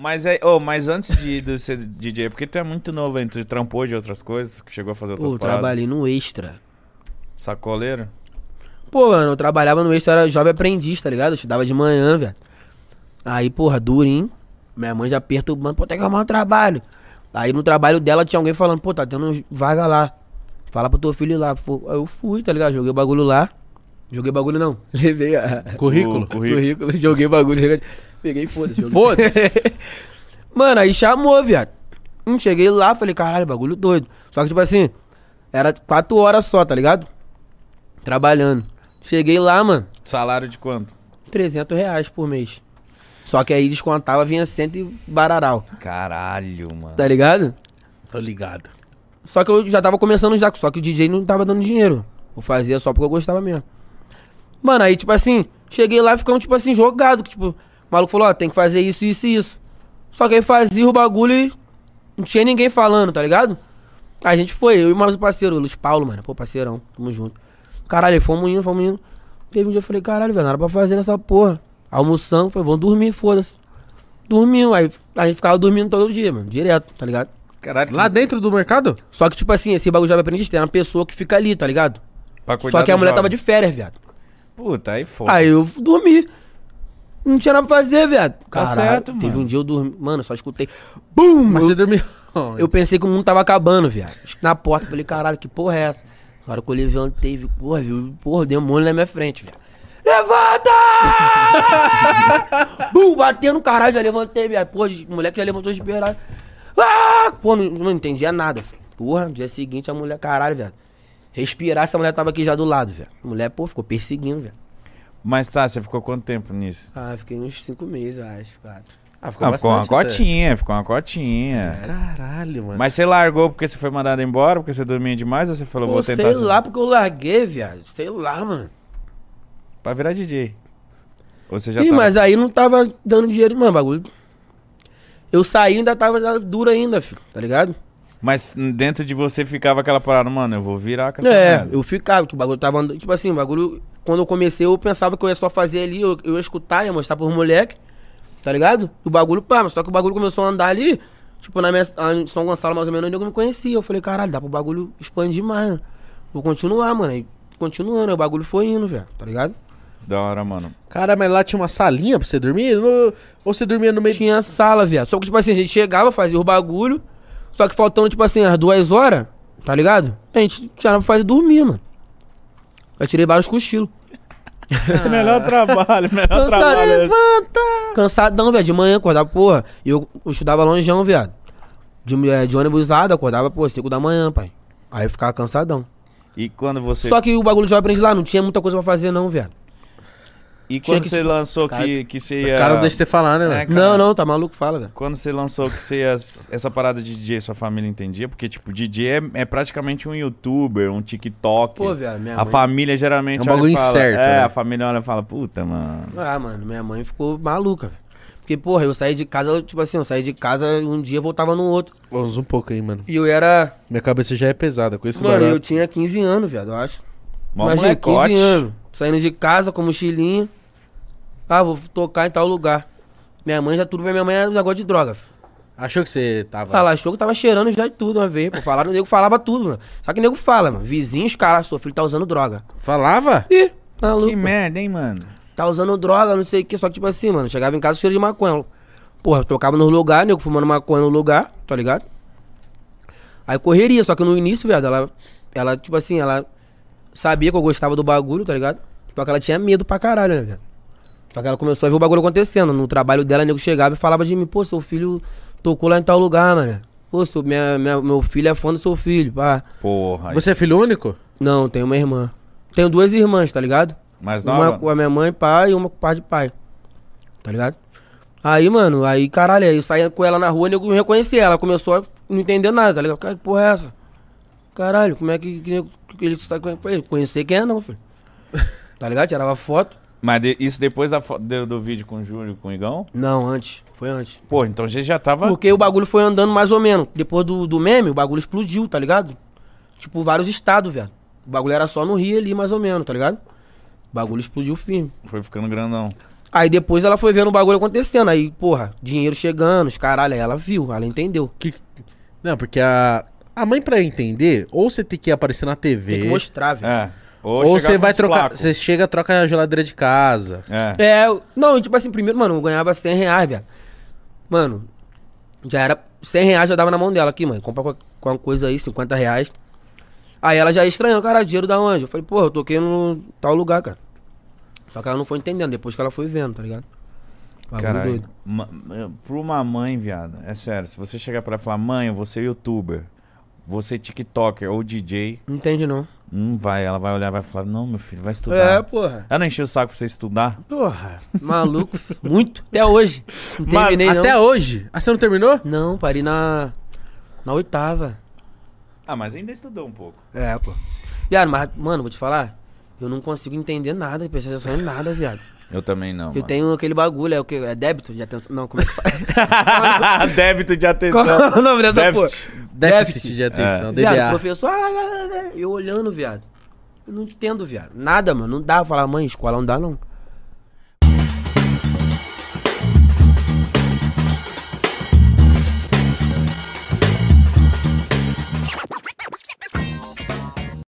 Mas, é, oh, mas antes de, de ser DJ, porque tu é muito novo, hein? Tu trampou de outras coisas, que chegou a fazer outras Pô, eu paradas. trabalhei no Extra. Sacoleiro? Pô, mano, eu trabalhava no Extra, era jovem aprendiz, tá ligado? Eu estudava de manhã, velho. Aí, porra, durinho. Minha mãe já perturbando, pô, tem que arrumar um trabalho. Aí no trabalho dela tinha alguém falando, pô, tá tendo vaga lá. Fala pro teu filho ir lá. Aí eu fui, tá ligado? Joguei o bagulho lá. Joguei bagulho não. Levei a... Currículo? O currículo. currículo, joguei bagulho. Peguei, foda-se. joguei. Foda-se. Mano, aí chamou, viado. Hum, cheguei lá, falei, caralho, bagulho doido. Só que, tipo assim, era quatro horas só, tá ligado? Trabalhando. Cheguei lá, mano, Salário de quanto? 300 reais por mês. Só que aí descontava, vinha cento e bararal, Caralho, mano. tá ligado? Tô ligado. Só que eu já tava começando já, só que o DJ não tava dando dinheiro. Eu fazia só porque eu gostava mesmo. Mano, aí, tipo assim, cheguei lá e ficamos, tipo assim, jogado. Tipo, o maluco falou, ó, tem que fazer isso, isso e isso. Só que aí fazia o bagulho e não tinha ninguém falando, tá ligado? Aí a gente foi, eu e mais um parceiro, o Luiz Paulo, mano. Pô, parceirão, tamo junto. Caralho, aí fomos indo, fomos indo. Teve um dia eu falei, caralho, velho, não era pra fazer nessa porra. Almoçando, falei, vamos dormir, foda-se. Dormiu, aí a gente ficava dormindo todo dia, mano, direto, tá ligado? Caralho, Lá dentro do mercado? Só que, tipo assim, esse bagulho já vai aprendiz tem uma pessoa que fica ali, tá ligado? pra cuidar Só que a mulher jovem. tava de férias, viado. Puta, aí foda Aí eu dormi. Não tinha nada pra fazer, viado. Tá certo, Teve mano. um dia eu dormi. Mano, só escutei. BUM! Mas Eu, você dormiu. eu pensei que o mundo tava acabando, viado. Na porta, falei, caralho, que porra é essa? Na hora que eu levantei, vi, porra, viu? Porra, demônio na minha frente, viado. Levanta! Bum, batendo no caralho, já levantei, viado. Porra, o moleque já levantou desesperado. Ah! Pô, não, não entendia nada. filho. Porra, no dia seguinte a mulher, caralho, viado. Respirar, essa mulher tava aqui já do lado, velho. A mulher, pô, ficou perseguindo, velho. Mas tá, você ficou quanto tempo nisso? Ah, fiquei uns cinco meses, eu acho, quatro. Ah, ficou Ah, ficou uma até. cotinha, ficou uma cotinha. Caralho, mano. Mas você largou porque você foi mandado embora, porque você dormia demais, ou você falou, Pô, vou tentar... sei ser- lá, porque eu larguei, viado. Sei lá, mano. Pra virar DJ. Ou você já Ih, tava... mas aí não tava dando dinheiro, mano, bagulho. Eu saí e ainda tava duro ainda, filho, tá ligado? Mas dentro de você ficava aquela parada, mano, eu vou virar com essa É, merda. eu ficava, que o bagulho tava andando. Tipo assim, o bagulho. Quando eu comecei, eu pensava que eu ia só fazer ali, eu, eu ia escutar, ia mostrar pros moleque, tá ligado? O bagulho, pá, mas só que o bagulho começou a andar ali, tipo, na minha. Em São Gonçalo, mais ou menos, eu não me conhecia. Eu falei, caralho, dá pro bagulho expandir mais, né? Vou continuar, mano. Aí continuando, aí o bagulho foi indo, velho, tá ligado? Da hora, mano. Cara, mas lá tinha uma salinha pra você dormir? No- Ou você dormia no meio... Tinha sala, viado. Só que, tipo assim, a gente chegava, fazia o bagulho, só que faltando, tipo assim, as duas horas, tá ligado? A gente tinha nada pra fazer dormir, mano. Eu tirei vários cochilos. melhor trabalho, melhor Cansado, trabalho. levanta! Cansadão, velho, de manhã, acordava, porra. E eu, eu estudava longeão, viado. De, é, de ônibus usado, acordava, pô, 5 da manhã, pai. Aí eu ficava cansadão. E quando você... Só que o bagulho já aprendi lá, não tinha muita coisa pra fazer, não, viado. E quando você tipo, lançou cara- que, que você O ia... cara não deixa você falar, né, É, velho? cara. Não, não, tá maluco, fala, velho. Quando você lançou que você ia... Essa parada de DJ, sua família entendia? Porque, tipo, DJ é, é praticamente um youtuber, um TikTok. Pô, viado, minha a mãe... família geralmente É um bagulho fala... incerto, É, né? a família olha e fala, puta, mano... Ah, mano, minha mãe ficou maluca, velho. Porque, porra, eu saí de casa, tipo assim, eu saí de casa um dia, voltava no outro. Vamos um pouco aí, mano. E eu era. Minha cabeça já é pesada com esse mano, barulho. eu tinha 15 anos, viado, eu acho. Mó Imagina, 15 molecote. anos. Saindo de casa com mochilinha. Ah, vou tocar em tal lugar. Minha mãe já tudo pra minha mãe era um negócio de droga. filho. Achou que você tava... Ela achou que tava cheirando já de tudo uma vez. Pô, falaram, o nego falava tudo, mano. Só que o nego fala, mano. Vizinhos, cara, seu filho tá usando droga. Falava? Ih, maluco. Que merda, hein, mano? Tá usando droga, não sei o que. Só que, tipo assim, mano, chegava em casa cheiro de maconha. Porra, eu tocava no lugar, nego fumando maconha no lugar, tá ligado? Aí correria, só que no início, viado, ela, ela, tipo assim, ela sabia que eu gostava do bagulho, tá ligado? Só que ela tinha medo pra caralho, né, viado? Só que ela começou a ver o bagulho acontecendo. No trabalho dela, o nego chegava e falava de mim, pô, seu filho tocou lá em tal lugar, mano. Pô, seu, minha, minha- meu filho é fã do seu filho, pá. Porra. Você é filho único? Não, tenho uma irmã. Tenho duas irmãs, tá ligado? Mais Uma nova? com a minha mãe, pai, e uma com o pai de pai. Tá ligado? Aí, mano, aí, caralho, aí eu saía com ela na rua e eu não reconhecia. Ela começou a não entender nada, tá ligado? Cara, que porra é essa? Caralho, como é que, que, que ele está conhecendo? Conhecer quem é, não, filho. Tá ligado? Tirava foto. Mas de- isso depois da do, do vídeo com o Júlio, com o Igão? Não, antes. Foi antes. Pô, então você já tava... Porque o bagulho foi andando mais ou menos. Depois do, do meme, o bagulho explodiu, tá ligado? Tipo, vários estados, velho. O bagulho era só no Rio ali, mais ou menos, tá ligado? O bagulho explodiu firme. Foi ficando grandão. Aí depois ela foi vendo o bagulho acontecendo. Aí, porra, dinheiro chegando, os caralho. Aí ela viu, ela entendeu. Que... Não, porque a, a mãe, pra entender, ou você tem que aparecer na TV, Tem que mostrar, velho. É. ou chegar você vai trocar. placos. Você chega, troca a geladeira de casa. É. É, não, tipo assim, primeiro, mano, eu ganhava 100 reais, velho. Mano, já era. 100 reais já dava na mão dela aqui, mano. Compra qual- qualquer coisa aí, 50 reais. Aí ela já estranhou, cara, dinheiro da onde? Eu falei, porra, eu toquei no tal lugar, cara. Só que ela não foi entendendo, depois que ela foi vendo, tá ligado? Doido. Ma- ma- Pra uma mãe, viado, é sério, se você chegar pra ela e falar, mãe, eu vou ser youtuber, você tiktoker ou DJ, Não entende, não. não vai, ela vai olhar e vai falar, não, meu filho, vai É, estudar. porra. Ela não encheu o saco pra você estudar? Porra, maluco. Muito. Até hoje. Não Mano, terminei, não. Até hoje. Ah, você não terminou? Não, parei na. Na oitava. Ah, mas ainda estudou um pouco. É, pô. Viado, mas, mano, vou te falar. Eu não consigo entender nada, prestação em nada, viado. Eu também não, Eu mano. tenho aquele bagulho, é o que? É débito de atenção? Não, como é que faz? Débito de atenção. Qual é o nome dessa porra? Déficit. De atenção, Viado, DDA. professor, ah, ah, ah, eu olhando, viado. Eu não entendo, viado. Nada, mano. Não dá pra falar, mãe, escola não dá, não.